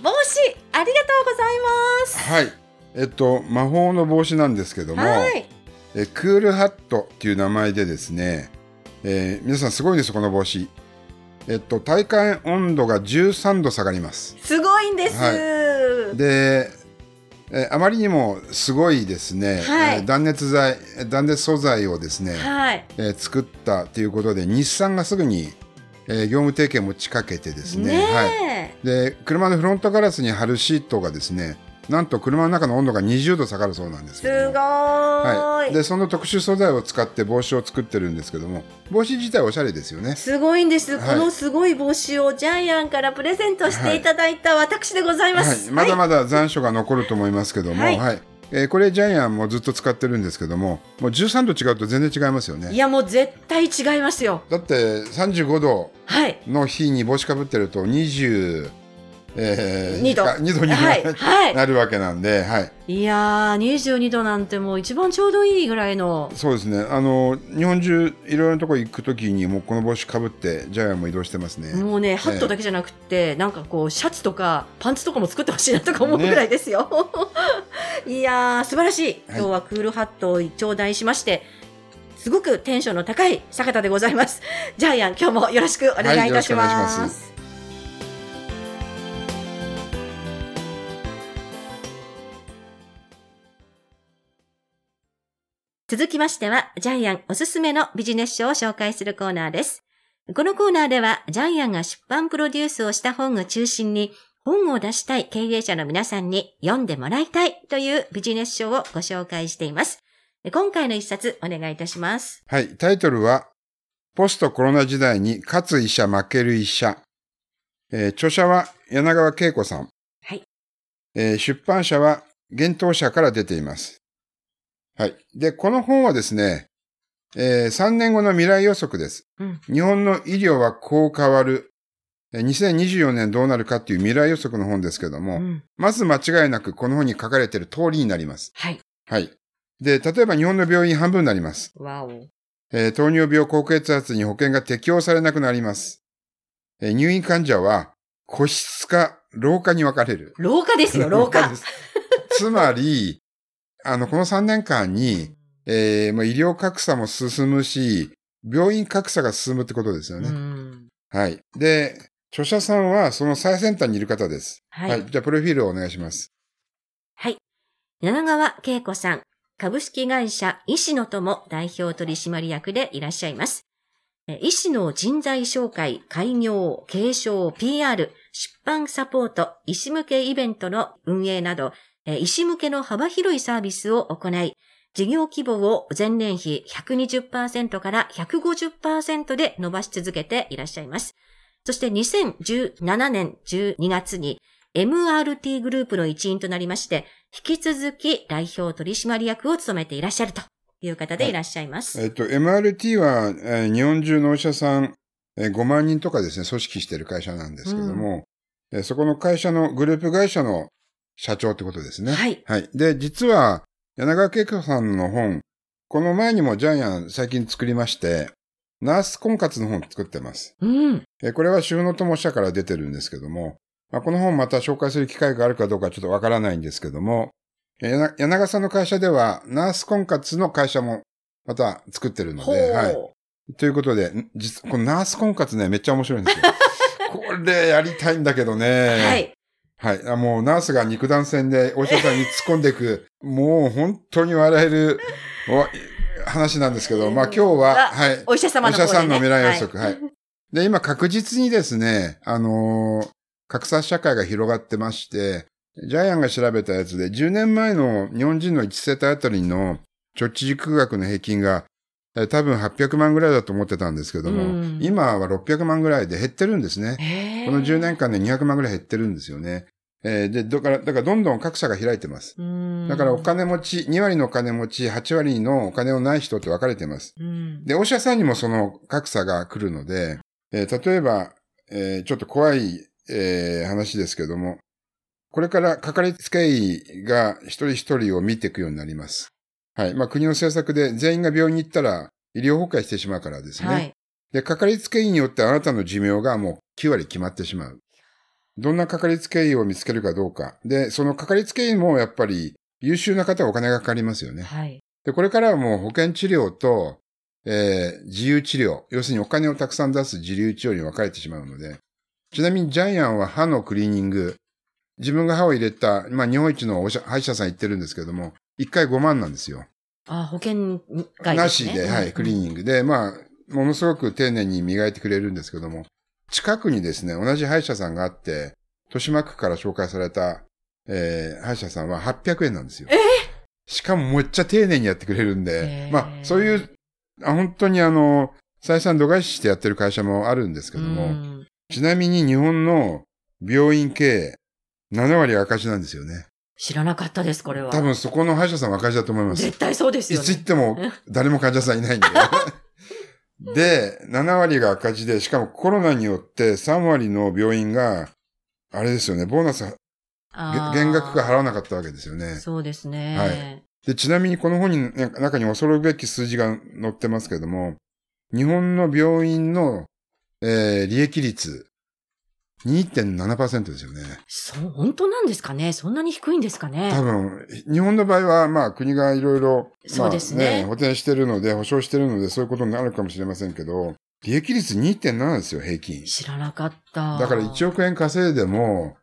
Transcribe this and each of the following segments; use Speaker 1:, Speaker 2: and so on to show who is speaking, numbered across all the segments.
Speaker 1: 帽子ありがとうございます。
Speaker 2: はい。えっと、魔法の帽子なんですけども、
Speaker 1: はい。
Speaker 2: えクールハットっていう名前でですね、えー皆さんすごいんです、この帽子。えっと、体感温度が13度下がります。
Speaker 1: すごいんです、
Speaker 2: はで、えーあまりにもすごいですね、
Speaker 1: はい。
Speaker 2: えー断熱材、断熱素材をですね、
Speaker 1: はい。
Speaker 2: えー作ったということで、日産がすぐに、えー業務提携持ちかけてですね、はい、
Speaker 1: ね
Speaker 2: で車のフロントガラスに貼るシートがですねなんと車の中の温度が20度下がるそうなんです
Speaker 1: え
Speaker 2: けども。
Speaker 1: すごーい、
Speaker 2: はい、でその特殊素材を使って帽子を作ってるんですけども帽子自体おしゃれですよね。
Speaker 1: すごいんです、
Speaker 2: はい。
Speaker 1: このすごい帽子をジャイアンからプレゼントしていただいた私でございま
Speaker 2: はい。
Speaker 1: す、、
Speaker 2: まだまだ残暑が残ると思いますけども、
Speaker 1: は
Speaker 2: はいいえーこれジャイアンもずっと使ってるんですけどももう13度違うと全然違いますよね。
Speaker 1: いやもう絶対違いますよ。
Speaker 2: だって35度
Speaker 1: はい。
Speaker 2: の日に帽子かぶってると20、えー
Speaker 1: 2度
Speaker 2: あ2度にな,、
Speaker 1: はいはい
Speaker 2: なるわけなんで、はい、
Speaker 1: いやー22度なんてもう一番ちょうどいいぐらいの
Speaker 2: そうですね。あの日本中いろいろなとこ行くときにもうこの帽子かぶってジャイアンも移動してますね。
Speaker 1: もうね、ハットだけじゃなくて、なんかこう、シャツとか、パンツとかも作ってほしいなとか思うぐらいですよ。いやー、素晴らしい。
Speaker 2: はい
Speaker 1: 今日はクールハットを頂戴しまして、すごくテンションの高い坂田でございます。ジャイアン、今日もよろしくお願いいたします。
Speaker 2: はい
Speaker 1: 続きましては、ジャイアンおすすめのビジネス書を紹介するコーナーです。このコーナーでは、ジャイアンが出版プロデュースをした本を中心に、本を出したい経営者の皆さんに読んでもらいたいというビジネス書をご紹介しています。今回の一冊お願いいたします。
Speaker 2: はい、タイトルはポストコロナ時代に勝つ医者負ける医者。えー著者は柳川恵子さん。
Speaker 1: はい。
Speaker 2: えー出版社は幻冬社から出ています。はい。で、この本はですね、え3年後の未来予測です。
Speaker 1: うん
Speaker 2: 日本の医療はこう変わる。えー2024年どうなるかっていう未来予測の本ですけども、
Speaker 1: うん
Speaker 2: まず間違いなくこの本に書かれている通りになります。
Speaker 1: はい。
Speaker 2: はい。で、例えば日本の病院半分になります。
Speaker 1: わお。
Speaker 2: えー糖尿病高血圧に保険が適用されなくなります。えー入院患者は個室か廊下に分かれる。
Speaker 1: 廊下ですよ、廊下
Speaker 2: つまり、あの、この3年間に、えーもう医療格差も進むし、病院格差が進むってことですよね。
Speaker 1: うん
Speaker 2: はい。で、著者さんはその最先端にいる方です。
Speaker 1: はい。
Speaker 2: じゃあ、プロフィールをお願いします。
Speaker 1: はい。柳川恵子さん、株式会社医師の友代表取締役でいらっしゃいます。え医師の人材紹介、開業、継承、PR、出版サポート、医師向けイベントの運営など、え医師向けの幅広いサービスを行い、事業規模を前年比120%から150%で伸ばし続けていらっしゃいます。そして2017年12月に MRT グループの一員となりまして、引き続き代表取締役を務めていらっしゃるという方でいらっしゃいます。
Speaker 2: えっと、MRT は、えー日本中のお医者さん、えー5万人とかですね、組織している会社なんですけども、えーそこの会社のグループ会社の社長ってことですね。
Speaker 1: はい。
Speaker 2: はい。で、実は、柳川恵子さんの本、この前にもジャイアン最近作りまして、ナース婚活の本作ってます。
Speaker 1: うん。
Speaker 2: えーこれは主婦の友社から出てるんですけども、まあ、この本また紹介する機会があるかどうかちょっとわからないんですけども、えー柳柳川さんの会社では、ナース婚活の会社もまた作ってるの。で、はい。ということで、ん実、このナース婚活ね、めっちゃ面白いんですよ。これやりたいんだけどね。
Speaker 1: はい。
Speaker 2: はい。あもうナースが肉弾戦でお医者さんに突っ込んでいく、もう本当に笑えるお話なんですけど、まあ今日は、
Speaker 1: あ
Speaker 2: はい。
Speaker 1: お医者様の
Speaker 2: お医者さんの未来予測、はい。で、今確実にですね、あのー格差社会が広がってまして、ジャイアンが調べたやつで、10年前の日本人の1世帯あたりの貯蓄軸額の平均が、え多分800万ぐらいだと思ってたんですけども、
Speaker 1: うん
Speaker 2: 今は600万ぐらいで減ってるんですね。この10年間で200万ぐらい減ってるんですよね。えーで、だから、だからどんどん格差が開いてます。
Speaker 1: うん
Speaker 2: だからお金持ち、2割のお金持ち、8割のお金のない人って分かれてます。
Speaker 1: うん。
Speaker 2: で、お医者さんにもその格差が来るので、えー例えば、えーちょっと怖い、えー話ですけども、これからかかりつけ医が一人一人を見ていくようになります。はい。まあ国の政策で全員が病院に行ったら医療崩壊してしまうからですね。
Speaker 1: はい。
Speaker 2: で、かかりつけ医によってあなたの寿命がもう9割決まってしまう。どんなかかりつけ医を見つけるかどうか。で、そのかかりつけ医もやっぱり優秀な方はお金がかかりますよね。
Speaker 1: はい。
Speaker 2: で、これからはもう保険治療と、えー自由治療。要するにお金をたくさん出す自由治療に分かれてしまうので。ちなみにジャイアンは歯のクリーニング。自分が歯を入れた、まあ日本一の歯医者さん行ってるんですけども、1回5万なんですよ。
Speaker 1: あ、保険外
Speaker 2: な
Speaker 1: ですね。
Speaker 2: しで、はい、クリー
Speaker 1: ン
Speaker 2: ニングで、まあ、ものすごく丁寧に磨いてくれるんですけども、近くにですね、同じ歯医者さんがあって、豊島区から紹介された、えー歯医者さんは800円なんですよ。しかもめっちゃ丁寧にやってくれるん
Speaker 1: へ
Speaker 2: で
Speaker 1: ー、
Speaker 2: まあ、そういう、あ本当にあの、採算度外視してやってる会社もあるんですけども、
Speaker 1: うん
Speaker 2: ちなみに日本の病院経営、7割赤字なんですよね。
Speaker 1: 知らなかったです、これは。
Speaker 2: 多分そこの歯医者さんは赤字だと思います。
Speaker 1: 絶対そうです
Speaker 2: い
Speaker 1: よね。
Speaker 2: つ行っても 誰も患者さんいないんで。で、7割が赤字で、しかもコロナによって3割の病院が、あれですよね、ボーナス、減額が払わなかったわけですよね。
Speaker 1: そうですね。
Speaker 2: はいで、ちなみにこの本に、ね中に恐るべき数字が載ってますけども、日本の病院の、えー利益率、2.7%ですよね。
Speaker 1: そう、本当なんですかね？そんなに低いんですかね？
Speaker 2: 多分、日本の場合は、まあ国がいろいろ、まあ
Speaker 1: そうですね
Speaker 2: 補填してるので、保証してるので、そういうことになるかもしれませんけど、利益率2.7ですよ、平均。
Speaker 1: 知らなかった。
Speaker 2: だから1億円稼いでも、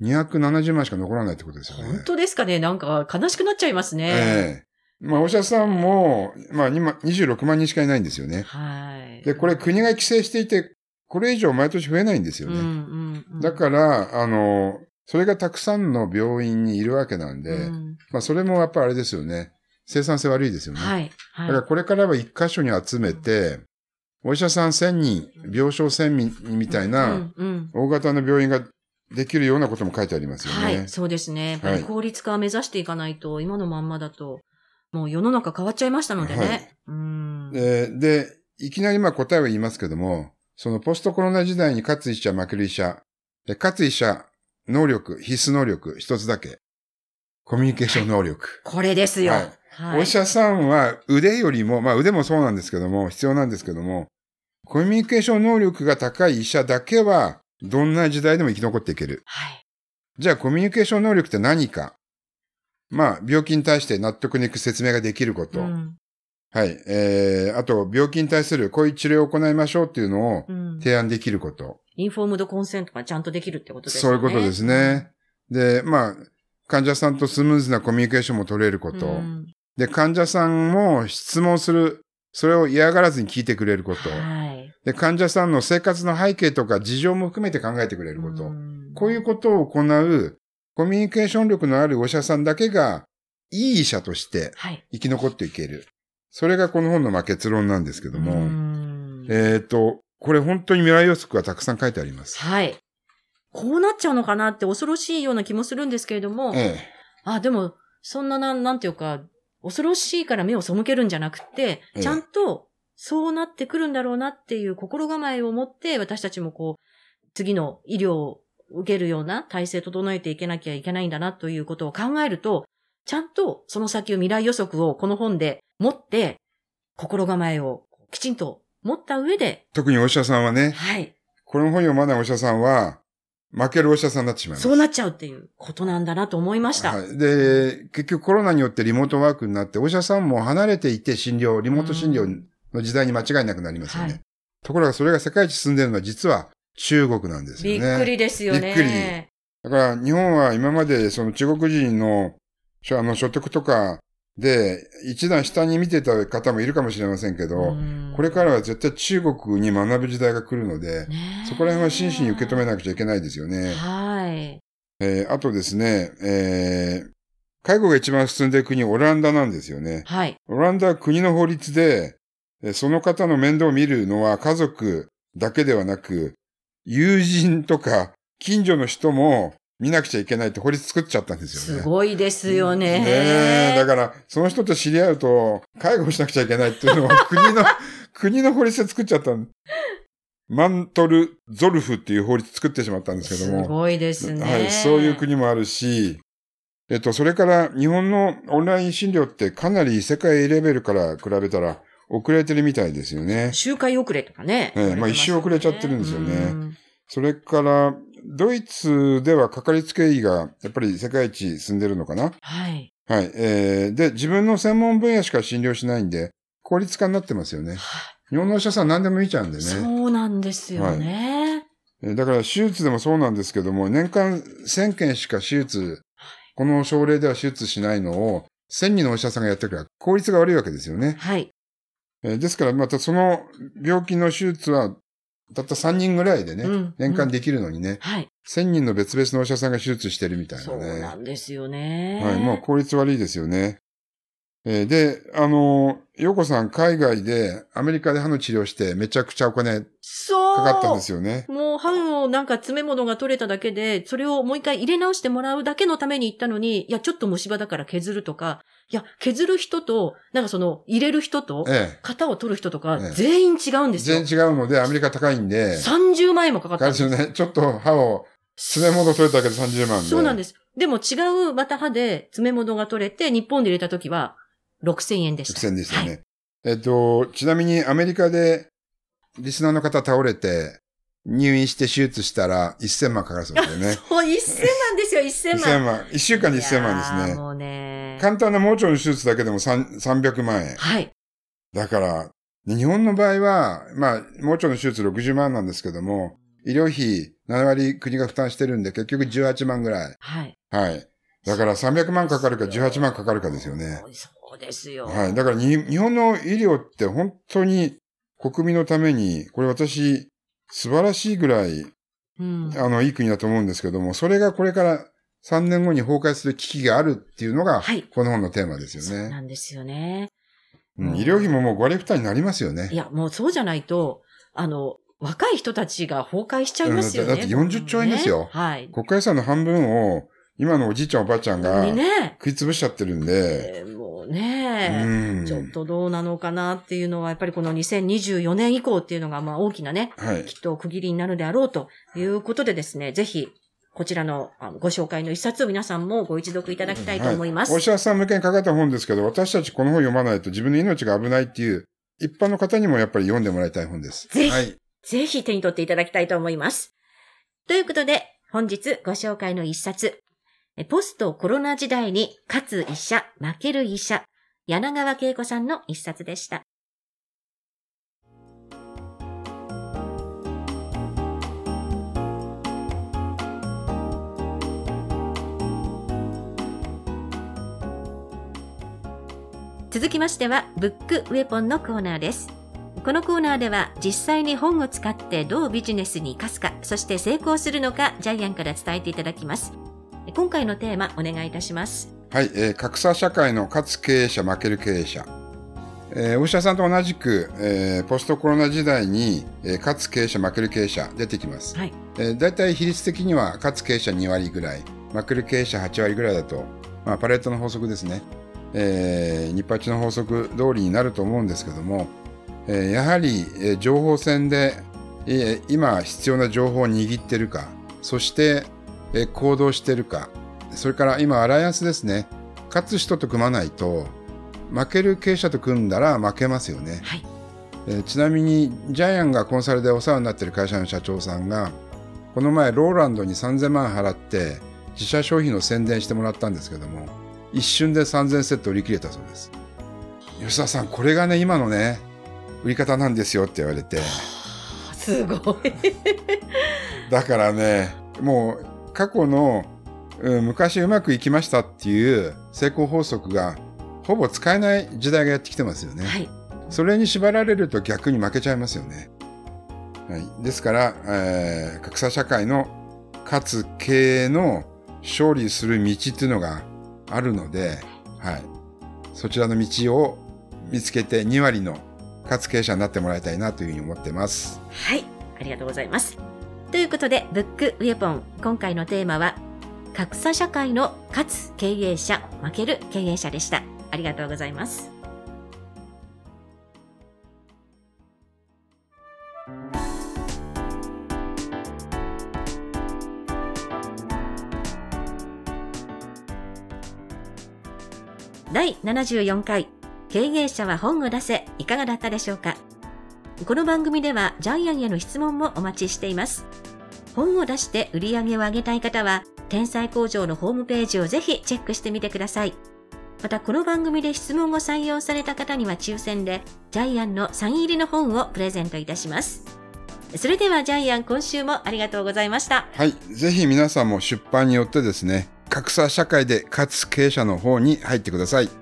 Speaker 2: 270万しか残らないってことですよね。
Speaker 1: 本当ですかね？なんか悲しくなっちゃいますね。
Speaker 2: ええまあ、お医者さんも、まあ、今26万人しかいないんですよね。
Speaker 1: はい。
Speaker 2: で、これ国が規制していて、これ以上毎年増えないんですよ
Speaker 1: うんう
Speaker 2: ね。
Speaker 1: んうん、
Speaker 2: だから、あの、それがたくさんの病院にいるわけなんで、
Speaker 1: うん
Speaker 2: まあ、それもやっぱあれですよね。生産性悪いですよね。
Speaker 1: はい。はい。
Speaker 2: だからこれからは一箇所に集めて、お医者さん1000人、病床1000人みたいな大型の病院ができるようなことも書いてありますよね。
Speaker 1: はい、そうですね。やっぱり効率化を目指していかないと、今のまんまだと、もう世の中変わっちゃいましたのでね。
Speaker 2: はい
Speaker 1: うん。
Speaker 2: でで、いきなりまあ答えは言いますけども、そのポストコロナ時代に勝つ医者、負ける医者、で勝つ医者、能力、必須能力、一つだけ。コミュニケーション能力。
Speaker 1: これですよ。
Speaker 2: は
Speaker 1: はいい。
Speaker 2: お医者さんは腕よりも、まあ腕もそうなんですけども、必要なんですけども、コミュニケーション能力が高い医者だけは、どんな時代でも生き残っていける。
Speaker 1: はい。
Speaker 2: じゃあコミュニケーション能力って何かまあ、病気に対して納得のいく説明ができること。
Speaker 1: うん
Speaker 2: はい。えー、あと、病気に対するこういう治療を行いましょうっていうのを
Speaker 1: うん
Speaker 2: 提案できること。
Speaker 1: インフォームドコンセントがちゃんとできるってことです
Speaker 2: そう。いうことですね。で、まあ、患者さんとスムーズなコミュニケーションも取れること。
Speaker 1: うん
Speaker 2: で、患者さんも質問する。それを嫌がらずに聞いてくれること。
Speaker 1: はい。
Speaker 2: で、患者さんの生活の背景とか事情も含めて考えてくれること。
Speaker 1: ん
Speaker 2: こういうことを行うコミュニケーション力のあるお医者さんだけがいい医者として
Speaker 1: はい。
Speaker 2: 生き残っていける。それがこの本のまあ結論なんですけども。
Speaker 1: うん
Speaker 2: えっ、と、これ本当に未来予測がたくさん書いてあります。
Speaker 1: はい。こうなっちゃうのかなって恐ろしいような気もするんですけれども、
Speaker 2: え
Speaker 1: あ、でも、そんななん、なんていうか、恐ろしいから目を背けるんじゃなくて、
Speaker 2: ええ
Speaker 1: ちゃんとそうなってくるんだろうなっていう心構えを持って、私たちもこう、次の医療を受けるような体制整えていけなきゃいけないんだなということを考えると、ちゃんとその先を未来予測をこの本で持って、心構えをきちんと持った上で、
Speaker 2: え特にお医者さんはね、
Speaker 1: はい、
Speaker 2: この本読まないお医者さんは、負けるお医者さんになってしまいます。
Speaker 1: そうなっちゃうっていうことなんだなと思いました。
Speaker 2: はい。で、結局コロナによってリモートワークになって、お医者さんも離れていて診療、リモート診療の時代に間違いなくなりますよね。
Speaker 1: はい
Speaker 2: ところがそれが世界一進んでいるのは実は中国なんですよね。
Speaker 1: びっくりですよね。
Speaker 2: びっくりだから日本は今までその中国人のあの所得とかで一段下に見てた方もいるかもしれませんけど、
Speaker 1: うん
Speaker 2: これからは絶対中国に学ぶ時代が来るので、そこら辺は真摯に受け止めなくちゃいけないですよね。
Speaker 1: はい。
Speaker 2: えーあとですね、えー介護が一番進んでいる国、オランダなんですよね。
Speaker 1: はい。
Speaker 2: オランダは国の法律で、えーその方の面倒を見るのは家族だけではなく、友人とか近所の人も見なくちゃいけないって法律作っちゃったんですよね。
Speaker 1: すごいですよね。
Speaker 2: ねえだから、その人と知り合うと、介護しなくちゃいけないっていうのを 国の、国の法律で作っちゃったんマントル・ゾルフっていう法律作ってしまったんですけども。
Speaker 1: すごいですね。
Speaker 2: はい、そういう国もあるし、えっと、それから日本のオンライン診療ってかなり世界レベルから比べたら遅れてるみたいですよね。
Speaker 1: 周回遅れとかね。
Speaker 2: ええまあ一周遅れちゃってるんですよね
Speaker 1: うん
Speaker 2: それから、ドイツではかかりつけ医がやっぱり世界一進んでるのかな？
Speaker 1: はい。
Speaker 2: はい。えー、で、自分の専門分野しか診療しないんで、効率化になってますよね。日本のお医者さん何でも見ちゃうんでね。
Speaker 1: そうなんですよね。
Speaker 2: えーだから手術でもそうなんですけども、年間1000件しか手術、この症例では手術しないのを、1000人のお医者さんがやってるから効率が悪いわけですよね。
Speaker 1: はい。
Speaker 2: えーですから、またその病気の手術は、たった3人ぐらいでね、
Speaker 1: うん
Speaker 2: 年間できるのにね、
Speaker 1: はい。
Speaker 2: 1000人の別々のお医者さんが手術してるみたいな
Speaker 1: そう
Speaker 2: ね。
Speaker 1: なんですよね。
Speaker 2: はい、もう効率悪いですよね。えーで、あのー、ヨコさん海外で、アメリカで歯の治療してめちゃくちゃお金
Speaker 1: そう。
Speaker 2: かかったんですよね。
Speaker 1: もう歯のなんか詰め物が取れただけで、それをもう一回入れ直してもらうだけのために行ったのに、いや、ちょっと虫歯だから削るとか、いや、削る人と、なんかその、入れる人と、
Speaker 2: え
Speaker 1: 型を取る人とか
Speaker 2: ええ、
Speaker 1: 全員違うん
Speaker 2: え。
Speaker 1: ですよ。
Speaker 2: 全然違うので、アメリカ高いんで、
Speaker 1: 30万円もかかったんです
Speaker 2: よね。ちょっと歯を、詰め物取れただけで30万で。
Speaker 1: そうなんです。でも違うまた歯で詰め物が取れて、日本で入れた時は6000円でした。
Speaker 2: 6000でしたね。
Speaker 1: はい
Speaker 2: えっと、ちなみにアメリカで、リスナーの方倒れて、入院して手術したら1000万かかるそうですよね。
Speaker 1: そう、1000万ですよ、1000
Speaker 2: 1000
Speaker 1: 万。
Speaker 2: 万。1週間で1000万ですね。
Speaker 1: もうね。
Speaker 2: 簡単な盲腸の手術だけでも3 300万円。
Speaker 1: はい。
Speaker 2: だから、日本の場合は、まあ、盲腸の手術60万なんですけども、医療費7割国が負担してるんで、結局18万ぐらい。
Speaker 1: はい。
Speaker 2: はい。だから300万かかるか18万かかるかですよね。
Speaker 1: そうですよ。
Speaker 2: はい。だからに日本の医療って本当に国民のために、これ私、素晴らしいぐらい、
Speaker 1: うん。
Speaker 2: あの、いい国だと思うんですけども、それがこれから3年後に崩壊する危機があるっていうのが、
Speaker 1: はい
Speaker 2: この本のテーマですよ
Speaker 1: そう
Speaker 2: ね。
Speaker 1: なんですよね。
Speaker 2: うん、医療費ももう5割負担になりますよね
Speaker 1: い。や、もうそうじゃないと、あの、若い人たちが崩壊しちゃいますよね。
Speaker 2: うんだって40兆円ですよ
Speaker 1: ねはい。
Speaker 2: 国家予算の半分を、今のおじいちゃんおばあちゃんが。食い潰しちゃってるんで、
Speaker 1: えーもう
Speaker 2: う
Speaker 1: ね、
Speaker 2: ん。
Speaker 1: ちょっとどうなのかなっていうのは、やっぱりこの2024年以降っていうのが、まあ大きなね、
Speaker 2: はい。
Speaker 1: きっと区切りになるであろうということでですね、ぜひ、こちらのご紹介の一冊を皆さんもご一読いただきたいと思います。
Speaker 2: はいお医者さん向けに書かれた本ですけど、私たちこの本読まないと自分の命が危ないっていう、一般の方にもやっぱり読んでもらいたい本です。
Speaker 1: ぜひ
Speaker 2: はい。
Speaker 1: ぜひ手に取っていただきたいと思います。ということで、本日ご紹介の一冊、えポストコロナ時代に勝つ医者、負ける医者、柳川恵子さんの一冊でした。続きましては、ブックウェポンのコーナーです。このコーナーでは実際に本を使ってどうビジネスに生かすか、そして成功するのか、ジャイアンから伝えていただきます。今回のテーマ、お願いいたします。
Speaker 2: はい、えー格差社会の勝つ経営者、負ける経営者。えーお医者さんと同じく、えーポストコロナ時代に、えー勝つ経営者、負ける経営者出てきます。
Speaker 1: はい。
Speaker 2: えー、大体比率的には勝つ経営者2割ぐらい、負ける経営者8割ぐらいだと、まあ、パレットの法則ですね。えー、ニッパチの法則通りになると思うんですけども、えーやはり、えー情報戦で、えー今必要な情報を握ってるか、そして、えー行動してるか、それから今アライアンスですね。勝つ人と組まないと、負ける経営者と組んだら負けますよね。
Speaker 1: はい。
Speaker 2: えーちなみにジャイアンがコンサルでお世話になっている会社の社長さんがこの前ローランドに3000万払って自社商品の宣伝してもらったんですけども一瞬で3000セット売り切れたそうです吉田さんこれがね今のね売り方なんですよって言われて
Speaker 1: すごい。
Speaker 2: だからねもう過去の、うん昔うまくいきましたっていう成功法則がほぼ使えない時代がやってきてますよね。
Speaker 1: はい。
Speaker 2: それに縛られると逆に負けちゃいますよね。はい、ですから、えー格差社会の勝つ経営の勝利する道っていうのがあるので、はい、そちらの道を見つけて2割の勝つ経営者になってもらいたいなというふうに思ってます。
Speaker 1: はい。ありがとうございます。ということで、ブックウェポン。今回のテーマは、格差社会の勝つ経営者、負ける経営者でした。ありがとうございます。第74回経営者は本を出せいかがだったでしょうか？この番組ではジャイアンへの質問もお待ちしています本を出して売り上げを上げたい方は天才工場のホームページをぜひチェックしてみてくださいまたこの番組で質問を採用された方には抽選でジャイアンのサイン入りの本をプレゼントいたしますそれではジャイアン今週もありがとうございました
Speaker 2: はい。ぜひ皆さんも出版によってですね、格差社会で勝つ経営者の方に入ってください。